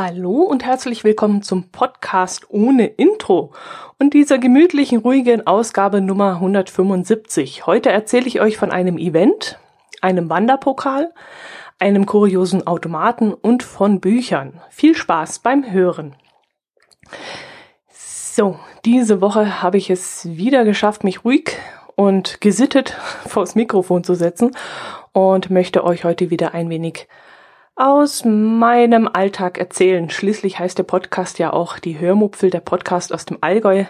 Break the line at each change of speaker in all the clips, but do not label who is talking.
Hallo und herzlich willkommen zum Podcast ohne Intro und dieser gemütlichen, ruhigen Ausgabe Nummer 175. Heute erzähle ich euch von einem Event, einem Wanderpokal, einem kuriosen Automaten und von Büchern. Viel Spaß beim Hören. So, diese Woche habe ich es wieder geschafft, mich ruhig und gesittet vors Mikrofon zu setzen und möchte euch heute wieder ein wenig aus meinem Alltag erzählen. Schließlich heißt der Podcast ja auch die Hörmupfel, der Podcast aus dem Allgäu,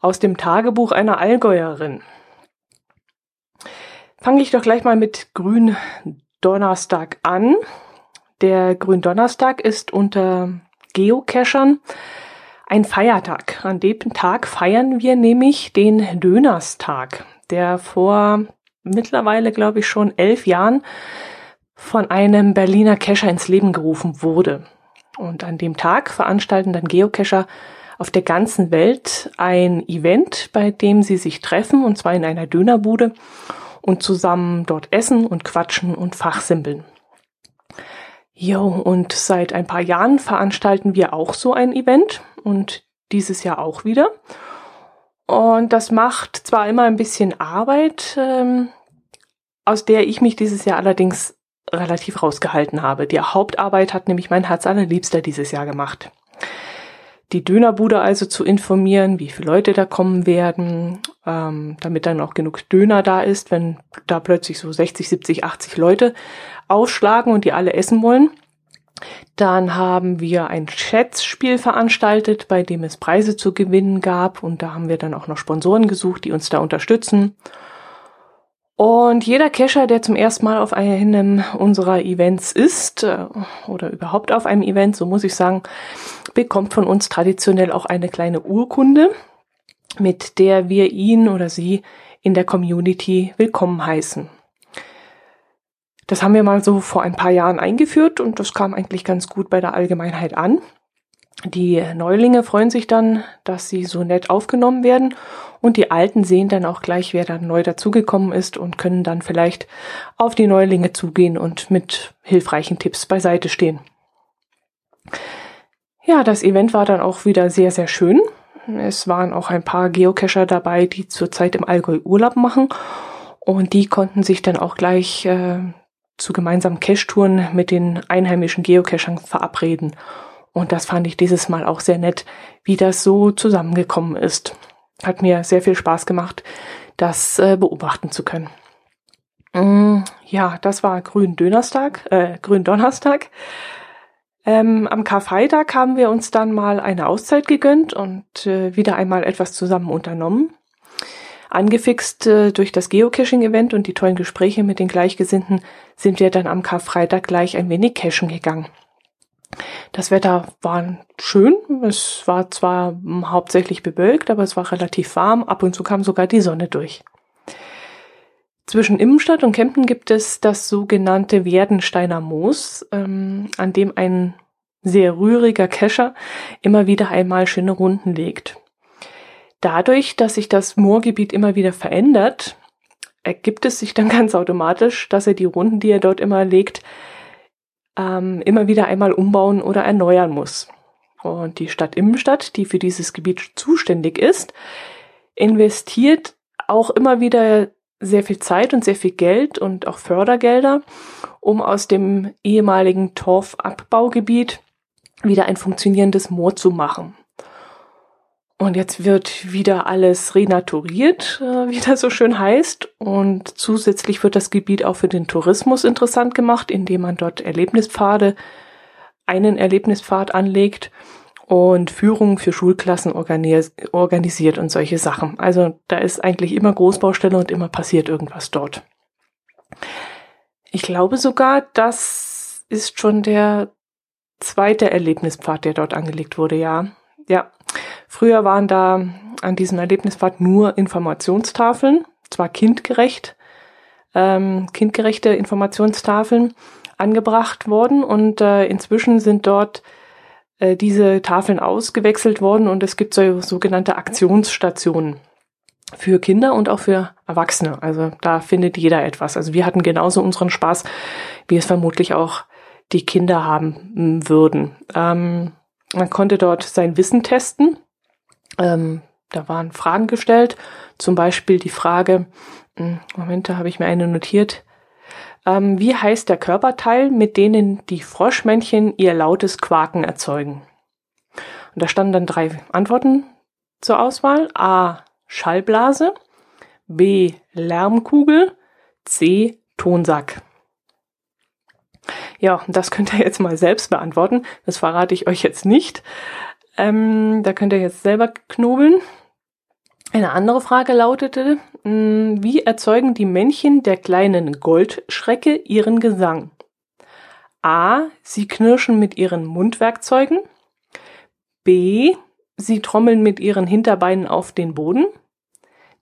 aus dem Tagebuch einer Allgäuerin. Fange ich doch gleich mal mit Gründonnerstag an. Der Gründonnerstag ist unter Geocachern ein Feiertag. An dem Tag feiern wir nämlich den Dönerstag, der vor mittlerweile, glaube ich, schon elf Jahren von einem Berliner Cacher ins Leben gerufen wurde. Und an dem Tag veranstalten dann Geocacher auf der ganzen Welt ein Event, bei dem sie sich treffen, und zwar in einer Dönerbude und zusammen dort essen und quatschen und fachsimpeln. Jo, und seit ein paar Jahren veranstalten wir auch so ein Event und dieses Jahr auch wieder. Und das macht zwar immer ein bisschen Arbeit, ähm, aus der ich mich dieses Jahr allerdings relativ rausgehalten habe. Die Hauptarbeit hat nämlich mein Herz allerliebster dieses Jahr gemacht. Die Dönerbude also zu informieren, wie viele Leute da kommen werden, ähm, damit dann auch genug Döner da ist, wenn da plötzlich so 60, 70, 80 Leute aufschlagen und die alle essen wollen. Dann haben wir ein Schätzspiel veranstaltet, bei dem es Preise zu gewinnen gab und da haben wir dann auch noch Sponsoren gesucht, die uns da unterstützen. Und jeder Cacher, der zum ersten Mal auf einem unserer Events ist äh, oder überhaupt auf einem Event, so muss ich sagen, bekommt von uns traditionell auch eine kleine Urkunde, mit der wir ihn oder sie in der Community willkommen heißen. Das haben wir mal so vor ein paar Jahren eingeführt und das kam eigentlich ganz gut bei der Allgemeinheit an. Die Neulinge freuen sich dann, dass sie so nett aufgenommen werden und die Alten sehen dann auch gleich, wer dann neu dazugekommen ist und können dann vielleicht auf die Neulinge zugehen und mit hilfreichen Tipps beiseite stehen. Ja, das Event war dann auch wieder sehr, sehr schön. Es waren auch ein paar Geocacher dabei, die zurzeit im Allgäu Urlaub machen und die konnten sich dann auch gleich äh, zu gemeinsamen Cache-Touren mit den einheimischen Geocachern verabreden und das fand ich dieses Mal auch sehr nett, wie das so zusammengekommen ist. Hat mir sehr viel Spaß gemacht, das äh, beobachten zu können. Mm, ja, das war Gründönerstag, äh, Gründonnerstag. Ähm, am Karfreitag haben wir uns dann mal eine Auszeit gegönnt und äh, wieder einmal etwas zusammen unternommen. Angefixt äh, durch das Geocaching-Event und die tollen Gespräche mit den Gleichgesinnten sind wir dann am Karfreitag gleich ein wenig cachen gegangen. Das Wetter war schön. Es war zwar hauptsächlich bewölkt, aber es war relativ warm. Ab und zu kam sogar die Sonne durch. Zwischen Immenstadt und Kempten gibt es das sogenannte Werdensteiner Moos, ähm, an dem ein sehr rühriger Kescher immer wieder einmal schöne Runden legt. Dadurch, dass sich das Moorgebiet immer wieder verändert, ergibt es sich dann ganz automatisch, dass er die Runden, die er dort immer legt, ähm, immer wieder einmal umbauen oder erneuern muss. Und die Stadt Immenstadt, die für dieses Gebiet zuständig ist, investiert auch immer wieder sehr viel Zeit und sehr viel Geld und auch Fördergelder, um aus dem ehemaligen Torfabbaugebiet wieder ein funktionierendes Moor zu machen. Und jetzt wird wieder alles renaturiert, äh, wie das so schön heißt. Und zusätzlich wird das Gebiet auch für den Tourismus interessant gemacht, indem man dort Erlebnispfade, einen Erlebnispfad anlegt und Führungen für Schulklassen organis organisiert und solche Sachen. Also da ist eigentlich immer Großbaustelle und immer passiert irgendwas dort. Ich glaube sogar, das ist schon der zweite Erlebnispfad, der dort angelegt wurde, ja. Ja, Früher waren da an diesem Erlebnispfad nur Informationstafeln, zwar kindgerecht, ähm, kindgerechte Informationstafeln angebracht worden und äh, inzwischen sind dort äh, diese Tafeln ausgewechselt worden und es gibt so sogenannte Aktionsstationen für Kinder und auch für Erwachsene. Also da findet jeder etwas. Also wir hatten genauso unseren Spaß, wie es vermutlich auch die Kinder haben würden. Ähm, man konnte dort sein Wissen testen. Ähm, da waren Fragen gestellt, zum Beispiel die Frage, hm, Moment, da habe ich mir eine notiert. Ähm, wie heißt der Körperteil, mit denen die Froschmännchen ihr lautes Quaken erzeugen? Und da standen dann drei Antworten zur Auswahl. A. Schallblase. B. Lärmkugel. C. Tonsack. Ja, das könnt ihr jetzt mal selbst beantworten. Das verrate ich euch jetzt nicht. Ähm, da könnt ihr jetzt selber knobeln. Eine andere Frage lautete, hm, wie erzeugen die Männchen der kleinen Goldschrecke ihren Gesang? A. Sie knirschen mit ihren Mundwerkzeugen. B. Sie trommeln mit ihren Hinterbeinen auf den Boden.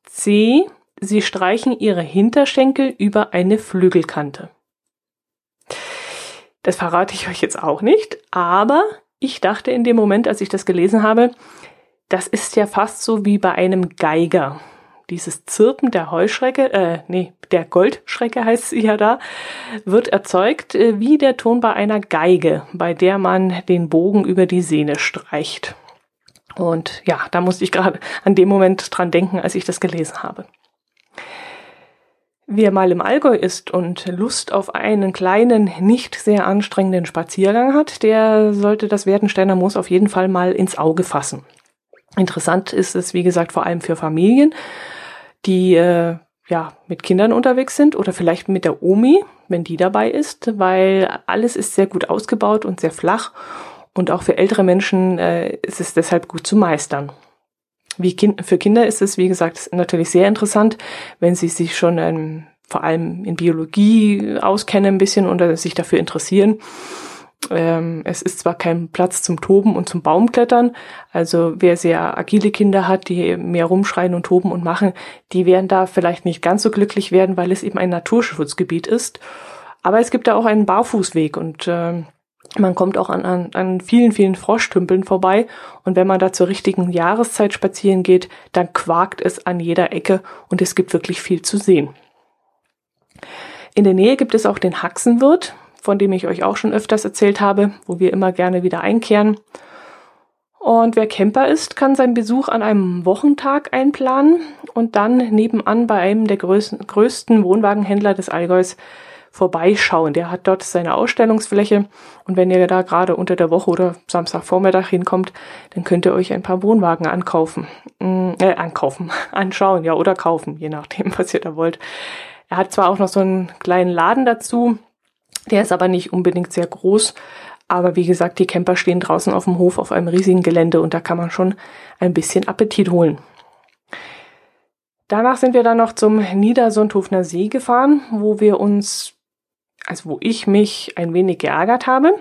C. Sie streichen ihre Hinterschenkel über eine Flügelkante. Das verrate ich euch jetzt auch nicht, aber ich dachte in dem Moment, als ich das gelesen habe, das ist ja fast so wie bei einem Geiger. Dieses Zirpen der Heuschrecke, äh, nee, der Goldschrecke heißt sie ja da, wird erzeugt äh, wie der Ton bei einer Geige, bei der man den Bogen über die Sehne streicht. Und ja, da musste ich gerade an dem Moment dran denken, als ich das gelesen habe. Wer mal im Allgäu ist und Lust auf einen kleinen, nicht sehr anstrengenden Spaziergang hat, der sollte das Werdensteiner Moos auf jeden Fall mal ins Auge fassen. Interessant ist es, wie gesagt, vor allem für Familien, die äh, ja mit Kindern unterwegs sind oder vielleicht mit der Omi, wenn die dabei ist, weil alles ist sehr gut ausgebaut und sehr flach und auch für ältere Menschen äh, ist es deshalb gut zu meistern. Wie kind, für Kinder ist es, wie gesagt, natürlich sehr interessant, wenn sie sich schon ähm, vor allem in Biologie auskennen ein bisschen oder sich dafür interessieren ähm, es ist zwar kein Platz zum Toben und zum Baumklettern, also wer sehr agile Kinder hat, die mehr rumschreien und toben und machen, die werden da vielleicht nicht ganz so glücklich werden, weil es eben ein Naturschutzgebiet ist. Aber es gibt da auch einen Barfußweg und äh, man kommt auch an, an, an vielen, vielen Froschtümpeln vorbei. Und wenn man da zur richtigen Jahreszeit spazieren geht, dann quakt es an jeder Ecke und es gibt wirklich viel zu sehen. In der Nähe gibt es auch den Haxenwirt von dem ich euch auch schon öfters erzählt habe, wo wir immer gerne wieder einkehren. Und wer Camper ist, kann seinen Besuch an einem Wochentag einplanen und dann nebenan bei einem der größten, größten Wohnwagenhändler des Allgäus vorbeischauen. Der hat dort seine Ausstellungsfläche und wenn ihr da gerade unter der Woche oder Samstagvormittag hinkommt, dann könnt ihr euch ein paar Wohnwagen ankaufen. Mm, äh, ankaufen, anschauen, ja, oder kaufen, je nachdem, was ihr da wollt. Er hat zwar auch noch so einen kleinen Laden dazu, der ist aber nicht unbedingt sehr groß. Aber wie gesagt, die Camper stehen draußen auf dem Hof auf einem riesigen Gelände und da kann man schon ein bisschen Appetit holen. Danach sind wir dann noch zum Niedersundhofner See gefahren, wo wir uns, also wo ich mich ein wenig geärgert habe,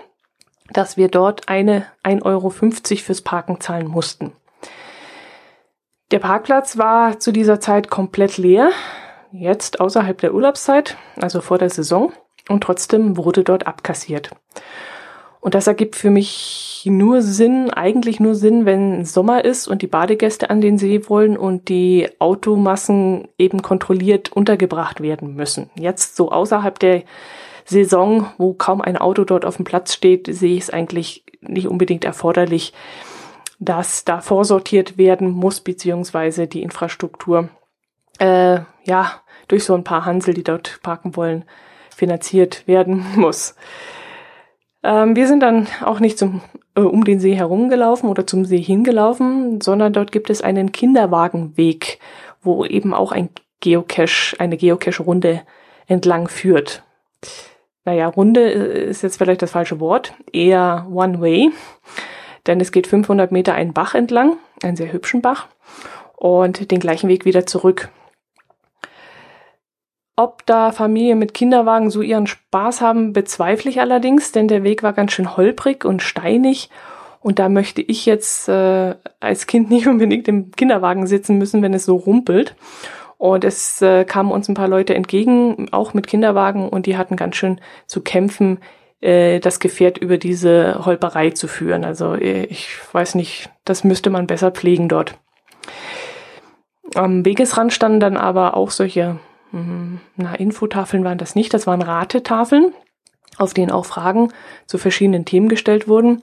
dass wir dort eine 1,50 Euro fürs Parken zahlen mussten. Der Parkplatz war zu dieser Zeit komplett leer, jetzt außerhalb der Urlaubszeit, also vor der Saison und trotzdem wurde dort abkassiert. Und das ergibt für mich nur Sinn, eigentlich nur Sinn, wenn Sommer ist und die Badegäste an den See wollen und die Automassen eben kontrolliert untergebracht werden müssen. Jetzt so außerhalb der Saison, wo kaum ein Auto dort auf dem Platz steht, sehe ich es eigentlich nicht unbedingt erforderlich, dass da vorsortiert werden muss, beziehungsweise die Infrastruktur, äh, ja, durch so ein paar Hansel, die dort parken wollen, finanziert werden muss. Ähm, wir sind dann auch nicht zum, äh, um den See herumgelaufen oder zum See hingelaufen, sondern dort gibt es einen Kinderwagenweg, wo eben auch ein Geocache, eine Geocache-Runde entlang führt. Naja, Runde äh, ist jetzt vielleicht das falsche Wort, eher One Way, denn es geht 500 Meter einen Bach entlang, einen sehr hübschen Bach, und den gleichen Weg wieder zurück. Ob da Familien mit Kinderwagen so ihren Spaß haben, bezweifle ich allerdings, denn der Weg war ganz schön holprig und steinig. Und da möchte ich jetzt äh, als Kind nicht unbedingt im Kinderwagen sitzen müssen, wenn es so rumpelt. Und es äh, kamen uns ein paar Leute entgegen, auch mit Kinderwagen, und die hatten ganz schön zu kämpfen, äh, das Gefährt über diese Holperei zu führen. Also äh, ich weiß nicht, das müsste man besser pflegen dort. Am Wegesrand standen dann aber auch solche Mhm. na, Infotafeln waren das nicht, das waren Ratetafeln. auf denen auch Fragen zu verschiedenen Themen gestellt wurden.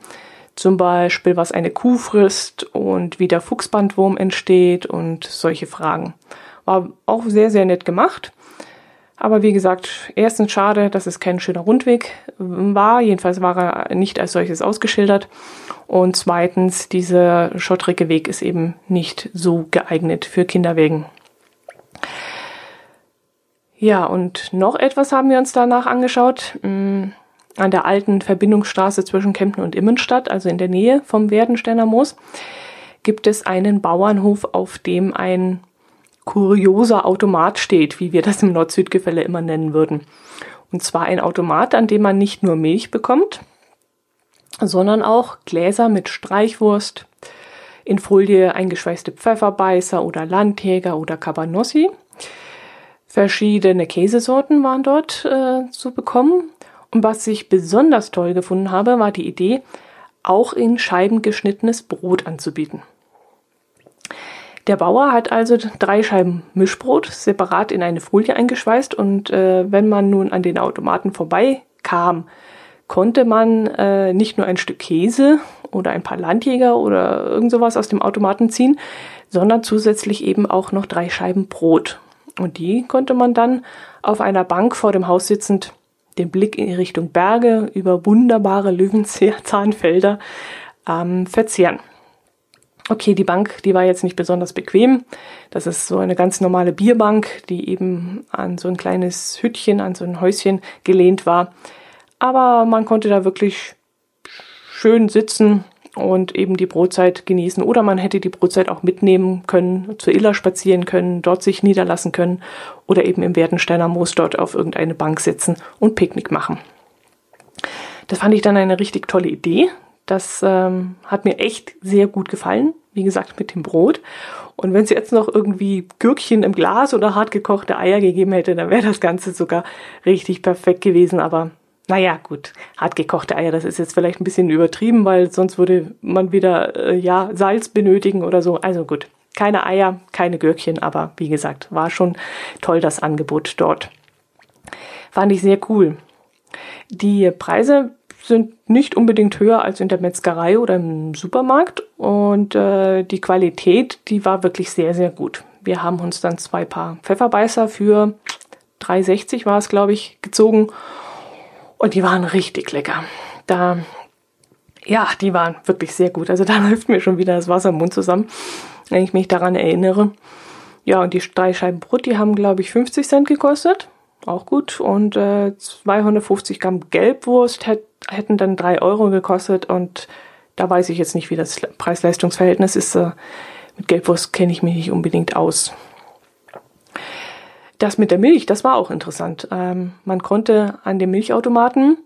Zum Beispiel, was eine Kuh frisst und wie der Fuchsbandwurm entsteht und solche Fragen. War auch sehr, sehr nett gemacht. Aber wie gesagt, erstens schade, dass es kein schöner Rundweg war. Jedenfalls war er nicht als solches ausgeschildert. Und zweitens, dieser schottrige Weg ist eben nicht so geeignet für Kinderwegen. Ja, und noch etwas haben wir uns danach angeschaut. Mm, an der alten Verbindungsstraße zwischen Kempten und Immenstadt, also in der Nähe vom Werdensteiner Moos, gibt es einen Bauernhof, auf dem ein kurioser Automat steht, wie wir das im Nord-Süd-Gefälle immer nennen würden. Und zwar ein Automat, an dem man nicht nur Milch bekommt, sondern auch Gläser mit Streichwurst, in Folie eingeschweißte Pfefferbeißer oder Landjäger oder Cabanossi. Verschiedene Käsesorten waren dort äh, zu bekommen. Und was ich besonders toll gefunden habe, war die Idee, auch in Scheiben geschnittenes Brot anzubieten. Der Bauer hat also drei Scheiben Mischbrot separat in eine Folie eingeschweißt und äh, wenn man nun an den Automaten vorbeikam, konnte man äh, nicht nur ein Stück Käse oder ein paar Landjäger oder irgend sowas aus dem Automaten ziehen, sondern zusätzlich eben auch noch drei Scheiben Brot. Und die konnte man dann auf einer Bank vor dem Haus sitzend den Blick in Richtung Berge über wunderbare Löwenzahnfelder ähm, verzehren. Okay, die Bank, die war jetzt nicht besonders bequem. Das ist so eine ganz normale Bierbank, die eben an so ein kleines Hüttchen, an so ein Häuschen gelehnt war. Aber man konnte da wirklich schön sitzen und eben die Brotzeit genießen. Oder man hätte die Brotzeit auch mitnehmen können, zur Iller spazieren können, dort sich niederlassen können oder eben im Werdensteiner Moos dort auf irgendeine Bank sitzen und Picknick machen. Das fand ich dann eine richtig tolle Idee. Das ähm, hat mir echt sehr gut gefallen wie gesagt, mit dem Brot. Und wenn es jetzt noch irgendwie Gürkchen im Glas oder hartgekochte Eier gegeben hätte, dann wäre das Ganze sogar richtig perfekt gewesen. Aber naja, gut, hartgekochte Eier, das ist jetzt vielleicht ein bisschen übertrieben, weil sonst würde man wieder, äh, ja, Salz benötigen oder so. Also gut, keine Eier, keine Gürkchen, aber wie gesagt, war schon toll das Angebot dort. Fand ich sehr cool. Die Preise sind nicht unbedingt höher als in der Metzgerei oder im Supermarkt und äh, die Qualität, die war wirklich sehr, sehr gut. Wir haben uns dann zwei Paar Pfefferbeißer für 3,60 war es, glaube ich, gezogen und die waren richtig lecker. Da, ja, die waren wirklich sehr gut. Also da läuft mir schon wieder das Wasser im Mund zusammen, wenn ich mich daran erinnere. Ja, und die drei Scheiben Brot, die haben, glaube ich, 50 Cent gekostet auch gut. Und äh, 250 Gramm Gelbwurst hätt, hätten dann drei Euro gekostet. Und da weiß ich jetzt nicht, wie das Preis-Leistungs-Verhältnis ist. Äh, mit Gelbwurst kenne ich mich nicht unbedingt aus. Das mit der Milch, das war auch interessant. Ähm, man konnte an dem Milchautomaten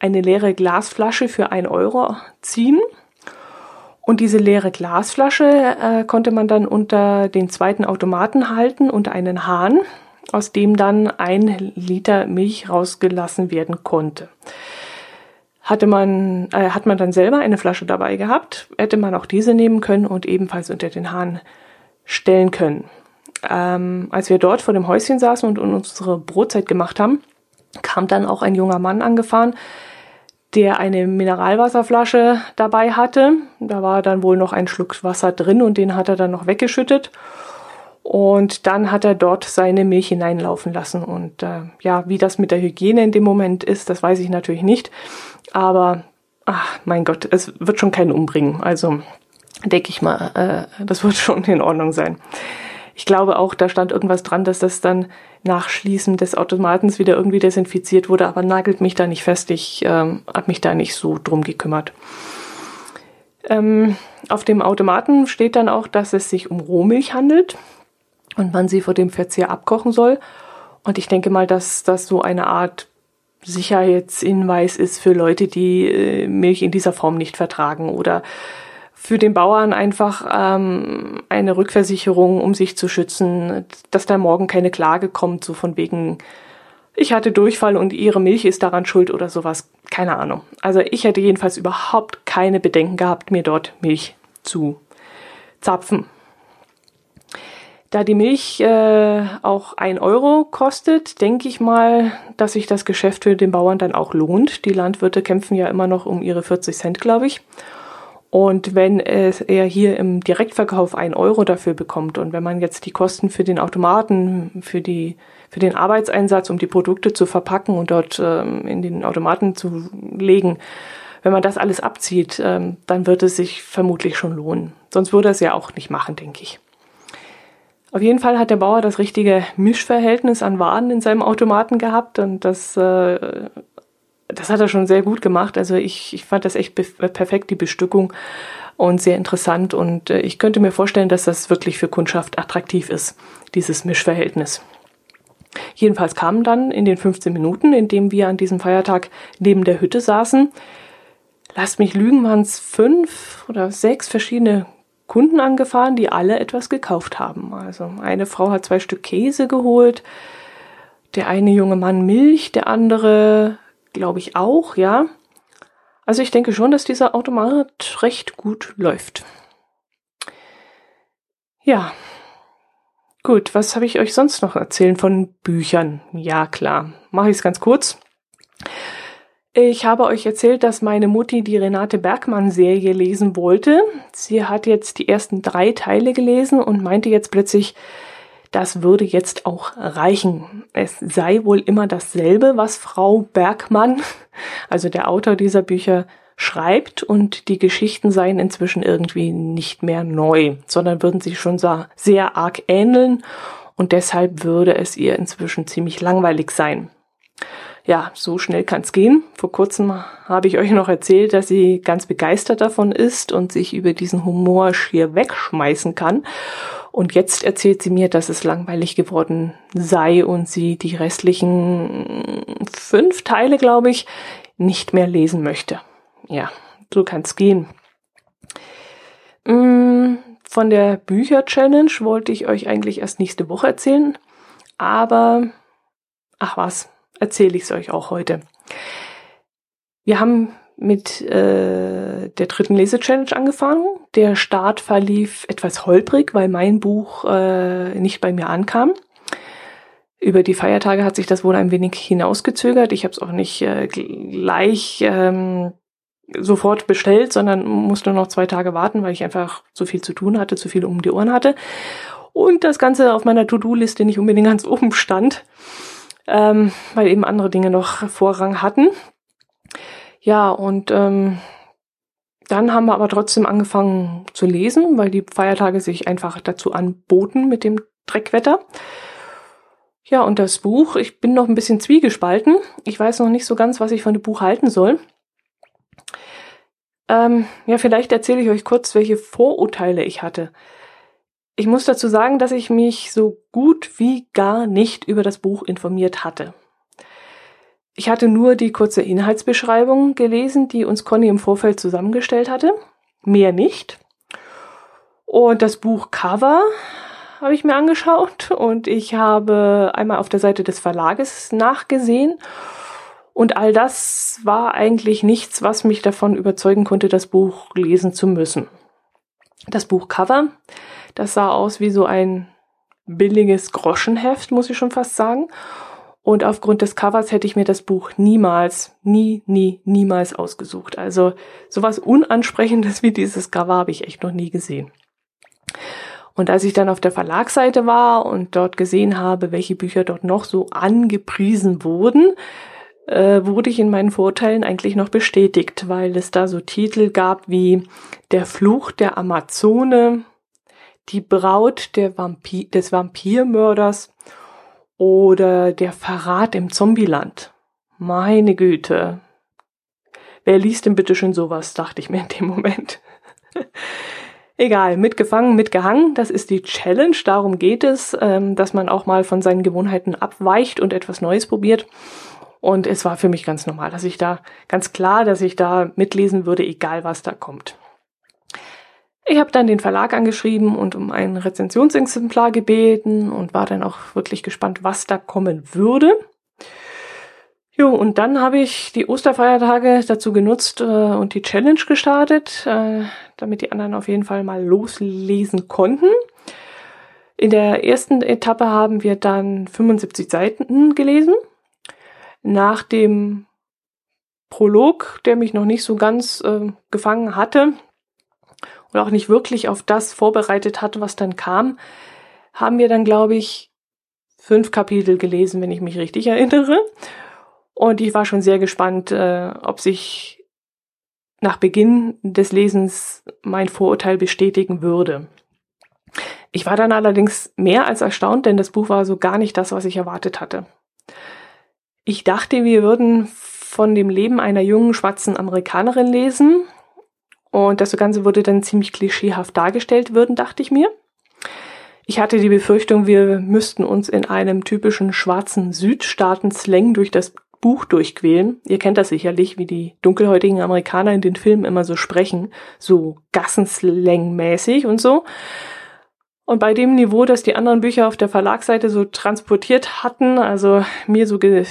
eine leere Glasflasche für ein Euro ziehen. Und diese leere Glasflasche äh, konnte man dann unter den zweiten Automaten halten, unter einen Hahn aus dem dann ein Liter Milch rausgelassen werden konnte. Hatte man, äh, hat man dann selber eine Flasche dabei gehabt, hätte man auch diese nehmen können und ebenfalls unter den Hahn stellen können. Ähm, als wir dort vor dem Häuschen saßen und unsere Brotzeit gemacht haben, kam dann auch ein junger Mann angefahren, der eine Mineralwasserflasche dabei hatte. Da war dann wohl noch ein Schluck Wasser drin und den hat er dann noch weggeschüttet. Und dann hat er dort seine Milch hineinlaufen lassen. Und äh, ja, wie das mit der Hygiene in dem Moment ist, das weiß ich natürlich nicht. Aber, ach, mein Gott, es wird schon keinen umbringen. Also denke ich mal, äh, das wird schon in Ordnung sein. Ich glaube auch, da stand irgendwas dran, dass das dann nach Schließen des Automatens wieder irgendwie desinfiziert wurde, aber nagelt mich da nicht fest. Ich ähm, habe mich da nicht so drum gekümmert. Ähm, auf dem Automaten steht dann auch, dass es sich um Rohmilch handelt und man sie vor dem Verzehr abkochen soll. Und ich denke mal, dass das so eine Art Sicherheitshinweis ist für Leute, die äh, Milch in dieser Form nicht vertragen oder für den Bauern einfach ähm, eine Rückversicherung, um sich zu schützen, dass da morgen keine Klage kommt, so von wegen, ich hatte Durchfall und ihre Milch ist daran schuld oder sowas. Keine Ahnung. Also ich hätte jedenfalls überhaupt keine Bedenken gehabt, mir dort Milch zu zapfen. Da die Milch äh, auch ein Euro kostet, denke ich mal, dass sich das Geschäft für den Bauern dann auch lohnt. Die Landwirte kämpfen ja immer noch um ihre 40 Cent, glaube ich. Und wenn es er hier im Direktverkauf ein Euro dafür bekommt und wenn man jetzt die Kosten für den Automaten, für die, für den Arbeitseinsatz, um die Produkte zu verpacken und dort ähm, in den Automaten zu legen, wenn man das alles abzieht, ähm, dann wird es sich vermutlich schon lohnen. Sonst würde er es ja auch nicht machen, denke ich. Auf jeden Fall hat der Bauer das richtige Mischverhältnis an Waren in seinem Automaten gehabt und das, äh, das hat er schon sehr gut gemacht. Also ich, ich fand das echt perfekt, die Bestückung und sehr interessant und äh, ich könnte mir vorstellen, dass das wirklich für Kundschaft attraktiv ist, dieses Mischverhältnis. Jedenfalls kamen dann in den 15 Minuten, in dem wir an diesem Feiertag neben der Hütte saßen, lasst mich lügen, waren es fünf oder sechs verschiedene Kunden angefahren, die alle etwas gekauft haben. Also eine Frau hat zwei Stück Käse geholt, der eine junge Mann Milch, der andere, glaube ich, auch, ja. Also ich denke schon, dass dieser Automat recht gut läuft. Ja. Gut, was habe ich euch sonst noch erzählen von Büchern? Ja, klar. Mache ich es ganz kurz. Ich habe euch erzählt, dass meine Mutti die Renate Bergmann Serie lesen wollte. Sie hat jetzt die ersten drei Teile gelesen und meinte jetzt plötzlich, das würde jetzt auch reichen. Es sei wohl immer dasselbe, was Frau Bergmann, also der Autor dieser Bücher, schreibt und die Geschichten seien inzwischen irgendwie nicht mehr neu, sondern würden sich schon sehr arg ähneln und deshalb würde es ihr inzwischen ziemlich langweilig sein ja, so schnell kann's gehen. Vor kurzem habe ich euch noch erzählt, dass sie ganz begeistert davon ist und sich über diesen Humor schier wegschmeißen kann. Und jetzt erzählt sie mir, dass es langweilig geworden sei und sie die restlichen fünf Teile, glaube ich, nicht mehr lesen möchte. Ja, so kann's gehen. Mm, von der Bücher-Challenge wollte ich euch eigentlich erst nächste Woche erzählen, aber ach was, erzähle ich es euch auch heute. Wir haben mit äh, der dritten Lese-Challenge angefangen. Der Start verlief etwas holprig, weil mein Buch äh, nicht bei mir ankam. Über die Feiertage hat sich das wohl ein wenig hinausgezögert. Ich habe es auch nicht äh, gleich ähm, sofort bestellt, sondern musste noch zwei Tage warten, weil ich einfach zu viel zu tun hatte, zu viel um die Ohren hatte. Und das Ganze auf meiner To-Do-Liste nicht unbedingt ganz oben stand ähm, weil eben andere Dinge noch Vorrang hatten. Ja, und ähm, dann haben wir aber trotzdem angefangen zu lesen, weil die Feiertage sich einfach dazu anboten mit dem Dreckwetter. Ja, und das Buch, ich bin noch ein bisschen zwiegespalten. Ich weiß noch nicht so ganz, was ich von dem Buch halten soll. Ähm, ja, vielleicht erzähle ich euch kurz, welche Vorurteile ich hatte. Ich muss dazu sagen, dass ich mich so gut wie gar nicht über das Buch informiert hatte. Ich hatte nur die kurze Inhaltsbeschreibung gelesen, die uns Conny im Vorfeld zusammengestellt hatte. Mehr nicht. Und das Buch Cover habe ich mir angeschaut und ich habe einmal auf der Seite des Verlages nachgesehen. Und all das war eigentlich nichts, was mich davon überzeugen konnte, das Buch lesen zu müssen. Das Buch Cover das sah aus wie so ein billiges Groschenheft, muss ich schon fast sagen. Und aufgrund des Covers hätte ich mir das Buch niemals, nie, nie, niemals ausgesucht. Also sowas Unansprechendes wie dieses Cover habe ich echt noch nie gesehen. Und als ich dann auf der Verlagsseite war und dort gesehen habe, welche Bücher dort noch so angepriesen wurden, äh, wurde ich in meinen Vorurteilen eigentlich noch bestätigt, weil es da so Titel gab wie Der Fluch der Amazone die Braut Vampir, des Vampirmörders oder der Verrat im Zombieland. Meine Güte. Wer liest denn bitte schon sowas, dachte ich mir in dem Moment. Egal, mitgefangen, mitgehangen, das ist die Challenge. Darum geht es, ähm, dass man auch mal von seinen Gewohnheiten abweicht und etwas Neues probiert. Und es war für mich ganz normal, dass ich da ganz klar, dass ich da mitlesen würde, egal was da kommt. Ich habe dann den Verlag angeschrieben und um ein Rezensionsexemplar gebeten und war dann auch wirklich gespannt, was da kommen würde. Jo, und dann habe ich die Osterfeiertage dazu genutzt äh, und die Challenge gestartet, äh, damit die anderen auf jeden Fall mal loslesen konnten. In der ersten Etappe haben wir dann 75 Seiten gelesen. Nach dem Prolog, der mich noch nicht so ganz äh, gefangen hatte und auch nicht wirklich auf das vorbereitet hatte, was dann kam, haben wir dann, glaube ich, fünf Kapitel gelesen, wenn ich mich richtig erinnere. Und ich war schon sehr gespannt, äh, ob sich nach Beginn des Lesens mein Vorurteil bestätigen würde. Ich war dann allerdings mehr als erstaunt, denn das Buch war so gar nicht das, was ich erwartet hatte. Ich dachte, wir würden von dem Leben einer jungen schwarzen Amerikanerin lesen und das Ganze würde dann ziemlich klischeehaft dargestellt würden, dachte ich mir. Ich hatte die Befürchtung, wir müssten uns in einem typischen schwarzen Südstaaten-Slang durch das Buch durchquälen. Ihr kennt das sicherlich, wie die dunkelhäutigen Amerikaner in den Filmen immer so sprechen, so Gassenslang-mäßig und so. Und bei dem Niveau, das die anderen Bücher auf der Verlagsseite so transportiert hatten, also mir so ge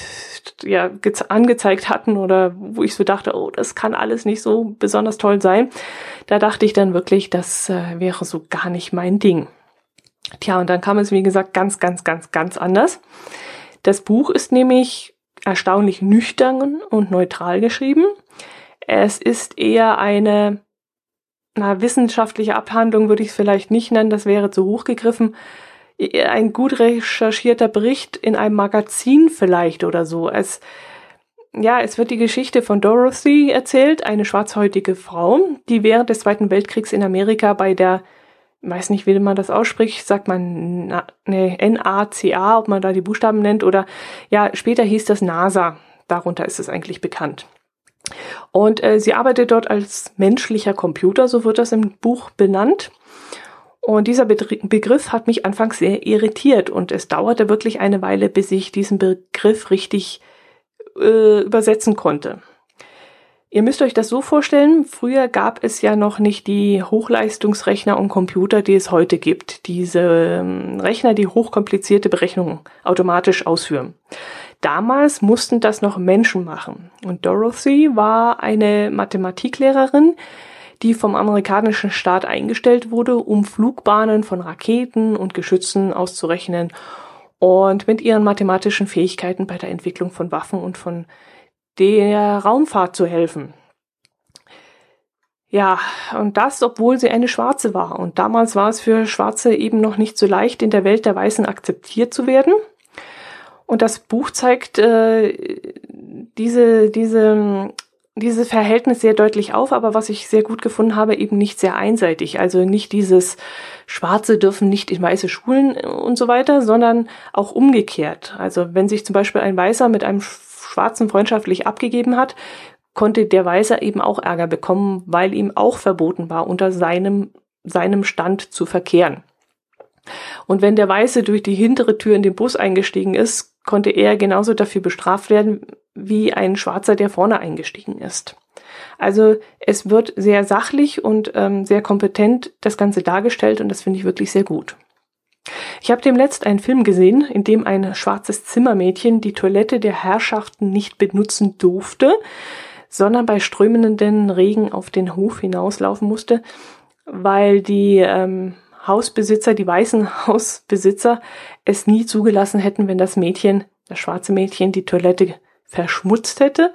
ja, angezeigt hatten oder wo ich so dachte, oh, das kann alles nicht so besonders toll sein, da dachte ich dann wirklich, das äh, wäre so gar nicht mein Ding. Tja, und dann kam es, wie gesagt, ganz, ganz, ganz, ganz anders. Das Buch ist nämlich erstaunlich nüchtern und neutral geschrieben. Es ist eher eine na, wissenschaftliche Abhandlung würde ich es vielleicht nicht nennen, das wäre zu hoch gegriffen. Ein gut recherchierter Bericht in einem Magazin vielleicht oder so. Es, ja, es wird die Geschichte von Dorothy erzählt, eine schwarzhäutige Frau, die während des Zweiten Weltkriegs in Amerika bei der weiß nicht, wie man das ausspricht, sagt man ne, N-A-C-A, ob man da die Buchstaben nennt oder ja, später hieß das NASA. Darunter ist es eigentlich bekannt. Und äh, sie arbeitet dort als menschlicher Computer, so wird das im Buch benannt. Und dieser Begriff hat mich anfangs sehr irritiert und es dauerte wirklich eine Weile, bis ich diesen Begriff richtig äh, übersetzen konnte. Ihr müsst euch das so vorstellen, früher gab es ja noch nicht die Hochleistungsrechner und Computer, die es heute gibt. Diese ähm, Rechner, die hochkomplizierte Berechnungen automatisch ausführen. Damals mussten das noch Menschen machen. Und Dorothy war eine Mathematiklehrerin, die vom amerikanischen Staat eingestellt wurde, um Flugbahnen von Raketen und Geschützen auszurechnen und mit ihren mathematischen Fähigkeiten bei der Entwicklung von Waffen und von der Raumfahrt zu helfen. Ja, und das, obwohl sie eine Schwarze war. Und damals war es für Schwarze eben noch nicht so leicht, in der Welt der Weißen akzeptiert zu werden. Und das Buch zeigt äh, diese, diese, diese Verhältnis sehr deutlich auf, aber was ich sehr gut gefunden habe, eben nicht sehr einseitig. Also nicht dieses Schwarze dürfen nicht in weiße Schulen und so weiter, sondern auch umgekehrt. Also wenn sich zum Beispiel ein Weißer mit einem Schwarzen freundschaftlich abgegeben hat, konnte der Weiße eben auch Ärger bekommen, weil ihm auch verboten war, unter seinem, seinem Stand zu verkehren. Und wenn der Weiße durch die hintere Tür in den Bus eingestiegen ist, konnte er genauso dafür bestraft werden wie ein Schwarzer, der vorne eingestiegen ist. Also es wird sehr sachlich und ähm, sehr kompetent das Ganze dargestellt und das finde ich wirklich sehr gut. Ich habe demletzt einen Film gesehen, in dem ein schwarzes Zimmermädchen die Toilette der Herrschaften nicht benutzen durfte, sondern bei strömenden Regen auf den Hof hinauslaufen musste, weil die ähm, Hausbesitzer, die weißen Hausbesitzer, es nie zugelassen hätten, wenn das Mädchen, das schwarze Mädchen, die Toilette verschmutzt hätte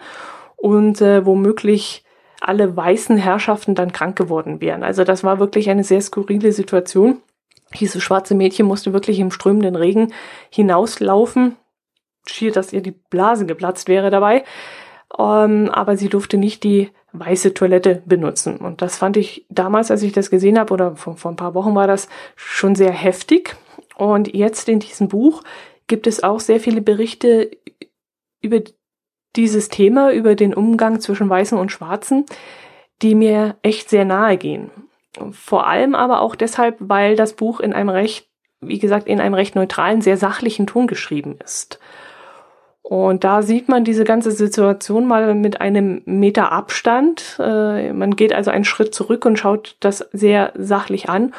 und äh, womöglich alle weißen Herrschaften dann krank geworden wären. Also das war wirklich eine sehr skurrile Situation. Diese schwarze Mädchen musste wirklich im strömenden Regen hinauslaufen. Schier, dass ihr die Blase geplatzt wäre dabei. Ähm, aber sie durfte nicht die weiße Toilette benutzen. Und das fand ich damals, als ich das gesehen habe, oder vor, vor ein paar Wochen war das schon sehr heftig. Und jetzt in diesem Buch gibt es auch sehr viele Berichte über dieses Thema, über den Umgang zwischen Weißen und Schwarzen, die mir echt sehr nahe gehen. Vor allem aber auch deshalb, weil das Buch in einem recht, wie gesagt, in einem recht neutralen, sehr sachlichen Ton geschrieben ist. Und da sieht man diese ganze Situation mal mit einem Meter Abstand. Äh, man geht also einen Schritt zurück und schaut das sehr sachlich an.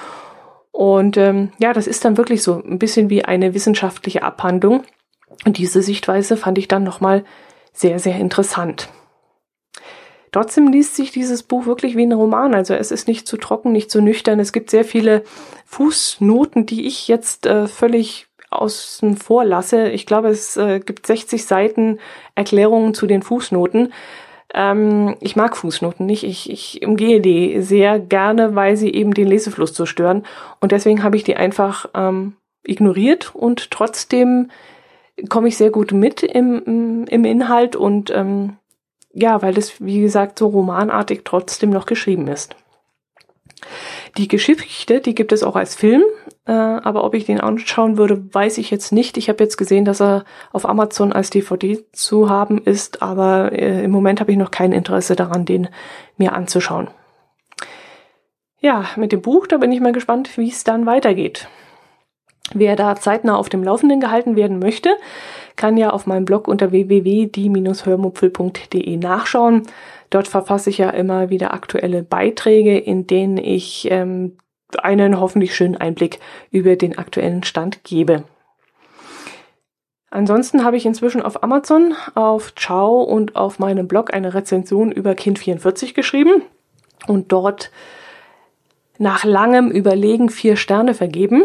Und ähm, ja, das ist dann wirklich so ein bisschen wie eine wissenschaftliche Abhandlung. Und diese Sichtweise fand ich dann nochmal sehr, sehr interessant. Trotzdem liest sich dieses Buch wirklich wie ein Roman. Also es ist nicht zu trocken, nicht zu nüchtern. Es gibt sehr viele Fußnoten, die ich jetzt äh, völlig außen vor lasse. Ich glaube, es äh, gibt 60 Seiten Erklärungen zu den Fußnoten. Ähm, ich mag Fußnoten nicht. Ich, ich umgehe die sehr gerne, weil sie eben den Lesefluss so stören. Und deswegen habe ich die einfach ähm, ignoriert und trotzdem komme ich sehr gut mit im, im Inhalt und ähm, ja, weil es, wie gesagt, so romanartig trotzdem noch geschrieben ist. Die Geschichte, die gibt es auch als Film, äh, aber ob ich den anschauen würde, weiß ich jetzt nicht. Ich habe jetzt gesehen, dass er auf Amazon als DVD zu haben ist, aber äh, im Moment habe ich noch kein Interesse daran, den mir anzuschauen. Ja, mit dem Buch, da bin ich mal gespannt, wie es dann weitergeht. Wer da zeitnah auf dem Laufenden gehalten werden möchte, kann ja auf meinem Blog unter www.die-hörmupfel.de nachschauen. Dort verfasse ich ja immer wieder aktuelle Beiträge, in denen ich ähm, einen hoffentlich schönen Einblick über den aktuellen Stand gebe. Ansonsten habe ich inzwischen auf Amazon, auf Ciao und auf meinem Blog eine Rezension über Kind 44 geschrieben und dort nach langem Überlegen vier Sterne vergeben.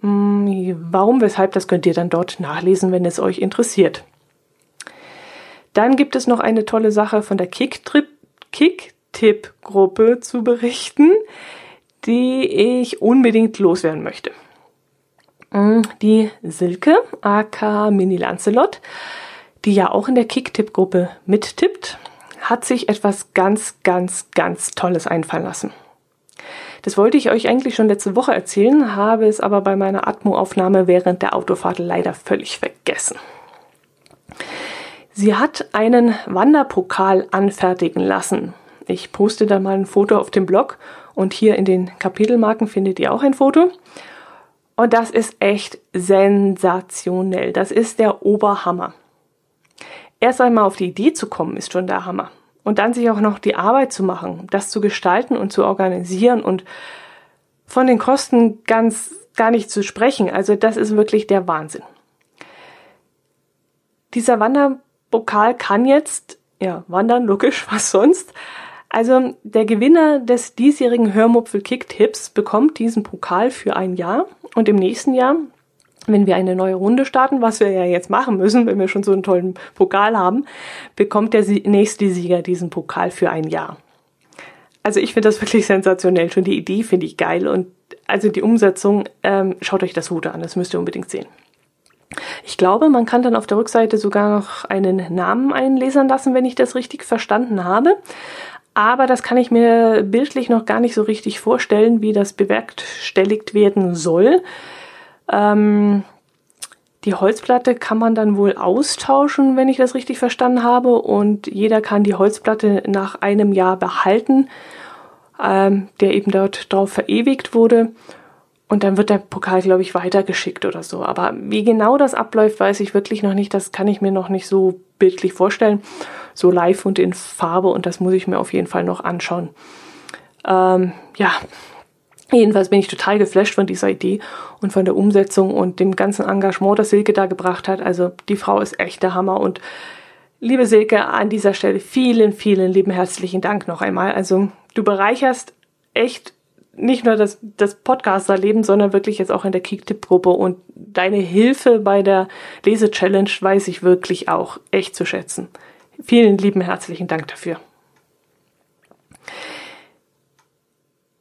Hm, warum, weshalb, das könnt ihr dann dort nachlesen, wenn es euch interessiert. Dann gibt es noch eine tolle Sache von der Kick-Tipp-Gruppe zu berichten, die ich unbedingt loswerden möchte. Hm, die Silke, aka Mini Lancelot, die ja auch in der Kick-Tipp-Gruppe mittippt, hat sich etwas ganz, ganz, ganz Tolles einfallen lassen. Das wollte ich euch eigentlich schon letzte Woche erzählen, habe es aber bei meiner Atmo-Aufnahme während der Autofahrt leider völlig vergessen. Sie hat einen Wanderpokal anfertigen lassen. Ich poste da mal ein Foto auf dem Blog und hier in den Kapitelmarken findet ihr auch ein Foto. Und das ist echt sensationell. Das ist der Oberhammer. Erst einmal auf die Idee zu kommen, ist schon der Hammer und dann sich auch noch die Arbeit zu machen, das zu gestalten und zu organisieren und von den Kosten ganz gar nicht zu sprechen. Also das ist wirklich der Wahnsinn. Dieser Wanderpokal kann jetzt, ja, wandern, logisch, was sonst. Also der Gewinner des diesjährigen Hörmupfel Kick Tipps bekommt diesen Pokal für ein Jahr und im nächsten Jahr wenn wir eine neue Runde starten, was wir ja jetzt machen müssen, wenn wir schon so einen tollen Pokal haben, bekommt der nächste Sieger diesen Pokal für ein Jahr. Also ich finde das wirklich sensationell. Schon die Idee finde ich geil und also die Umsetzung, ähm, schaut euch das Foto an, das müsst ihr unbedingt sehen. Ich glaube, man kann dann auf der Rückseite sogar noch einen Namen einlesern lassen, wenn ich das richtig verstanden habe. Aber das kann ich mir bildlich noch gar nicht so richtig vorstellen, wie das bewerkstelligt werden soll. Ähm, die Holzplatte kann man dann wohl austauschen, wenn ich das richtig verstanden habe. Und jeder kann die Holzplatte nach einem Jahr behalten, ähm, der eben dort drauf verewigt wurde. Und dann wird der Pokal, glaube ich, weitergeschickt oder so. Aber wie genau das abläuft, weiß ich wirklich noch nicht. Das kann ich mir noch nicht so bildlich vorstellen. So live und in Farbe. Und das muss ich mir auf jeden Fall noch anschauen. Ähm, ja, Jedenfalls bin ich total geflasht von dieser Idee und von der Umsetzung und dem ganzen Engagement, das Silke da gebracht hat. Also die Frau ist echt der Hammer und liebe Silke, an dieser Stelle vielen, vielen lieben herzlichen Dank noch einmal. Also du bereicherst echt nicht nur das, das Podcaster-Leben, sondern wirklich jetzt auch in der Kick-Tipp-Gruppe und deine Hilfe bei der Lese-Challenge weiß ich wirklich auch echt zu schätzen. Vielen lieben herzlichen Dank dafür.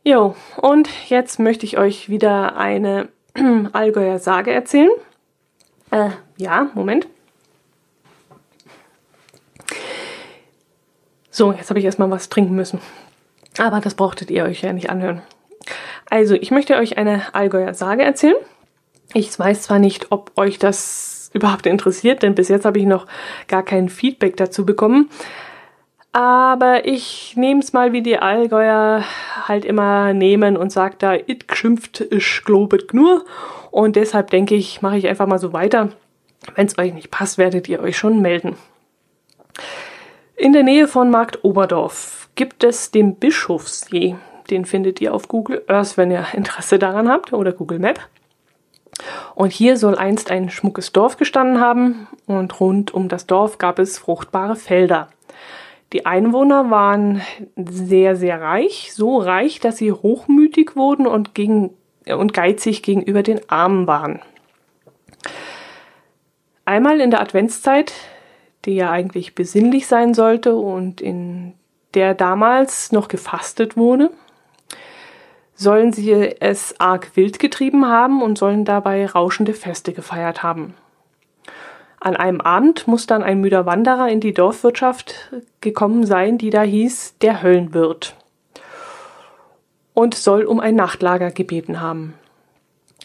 Jo, und jetzt möchte ich euch wieder eine Allgäuer Sage erzählen. Äh, ja, Moment. So, jetzt habe ich erstmal was trinken müssen. Aber das brauchtet ihr euch ja nicht anhören. Also, ich möchte euch eine Allgäuer Sage erzählen. Ich weiß zwar nicht, ob euch das überhaupt interessiert, denn bis jetzt habe ich noch gar kein Feedback dazu bekommen. Aber ich nehme es mal wie die Allgäuer halt immer nehmen und sage da, it geschimpft, ich globet nur. Und deshalb denke ich, mache ich einfach mal so weiter. Wenn es euch nicht passt, werdet ihr euch schon melden. In der Nähe von Markt Oberdorf gibt es den Bischofssee. Den findet ihr auf Google Earth, wenn ihr Interesse daran habt, oder Google Map. Und hier soll einst ein schmuckes Dorf gestanden haben und rund um das Dorf gab es fruchtbare Felder. Die Einwohner waren sehr, sehr reich, so reich, dass sie hochmütig wurden und, gegen, und geizig gegenüber den Armen waren. Einmal in der Adventszeit, die ja eigentlich besinnlich sein sollte und in der damals noch gefastet wurde, sollen sie es arg wild getrieben haben und sollen dabei rauschende Feste gefeiert haben. An einem Abend muss dann ein müder Wanderer in die Dorfwirtschaft gekommen sein, die da hieß der Höllenwirt und soll um ein Nachtlager gebeten haben.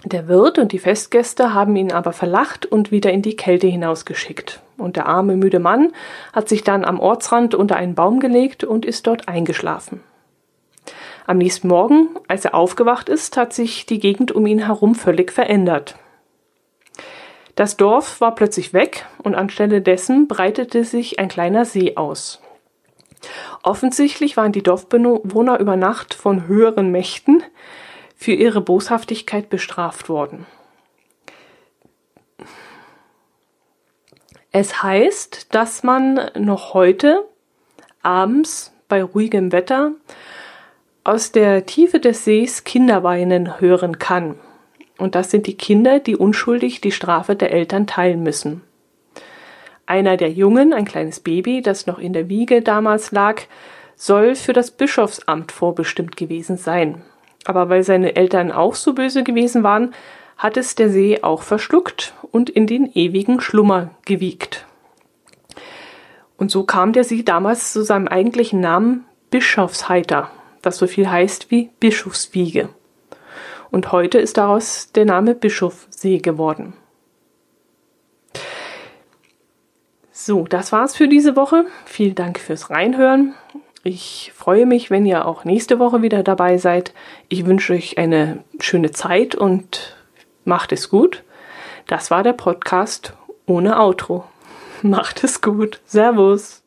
Der Wirt und die Festgäste haben ihn aber verlacht und wieder in die Kälte hinausgeschickt. Und der arme, müde Mann hat sich dann am Ortsrand unter einen Baum gelegt und ist dort eingeschlafen. Am nächsten Morgen, als er aufgewacht ist, hat sich die Gegend um ihn herum völlig verändert. Das Dorf war plötzlich weg und anstelle dessen breitete sich ein kleiner See aus. Offensichtlich waren die Dorfbewohner über Nacht von höheren Mächten für ihre Boshaftigkeit bestraft worden. Es heißt, dass man noch heute abends bei ruhigem Wetter aus der Tiefe des Sees Kinderweinen hören kann. Und das sind die Kinder, die unschuldig die Strafe der Eltern teilen müssen. Einer der Jungen, ein kleines Baby, das noch in der Wiege damals lag, soll für das Bischofsamt vorbestimmt gewesen sein. Aber weil seine Eltern auch so böse gewesen waren, hat es der See auch verschluckt und in den ewigen Schlummer gewiegt. Und so kam der See damals zu seinem eigentlichen Namen Bischofsheiter, das so viel heißt wie Bischofswiege und heute ist daraus der Name Bischofsee geworden. So, das war's für diese Woche. Vielen Dank fürs Reinhören. Ich freue mich, wenn ihr auch nächste Woche wieder dabei seid. Ich wünsche euch eine schöne Zeit und macht es gut. Das war der Podcast ohne Outro. Macht es gut. Servus.